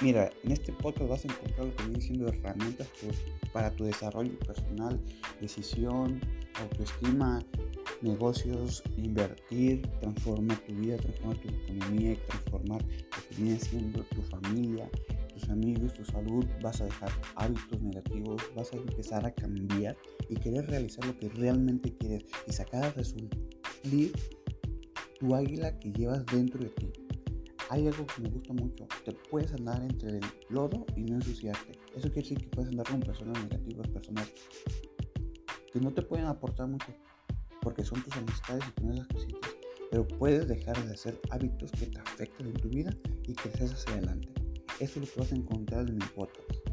Mira, en este podcast vas a encontrar lo que viene siendo herramientas para tu desarrollo personal, decisión, autoestima, negocios, invertir, transformar tu vida, transformar tu economía transformar lo que viene siendo tu familia, tus amigos, tu salud. Vas a dejar hábitos negativos, vas a empezar a cambiar y querer realizar lo que realmente quieres y sacar a resultar tu águila que llevas dentro de ti hay algo que me gusta mucho. Te puedes andar entre el lodo y no ensuciarte. Eso quiere decir que puedes andar con personas negativas, personas que no te pueden aportar mucho, porque son tus amistades y tus cositas. Pero puedes dejar de hacer hábitos que te afecten en tu vida y creces hacia adelante. Eso es lo que vas a encontrar en mi podcast.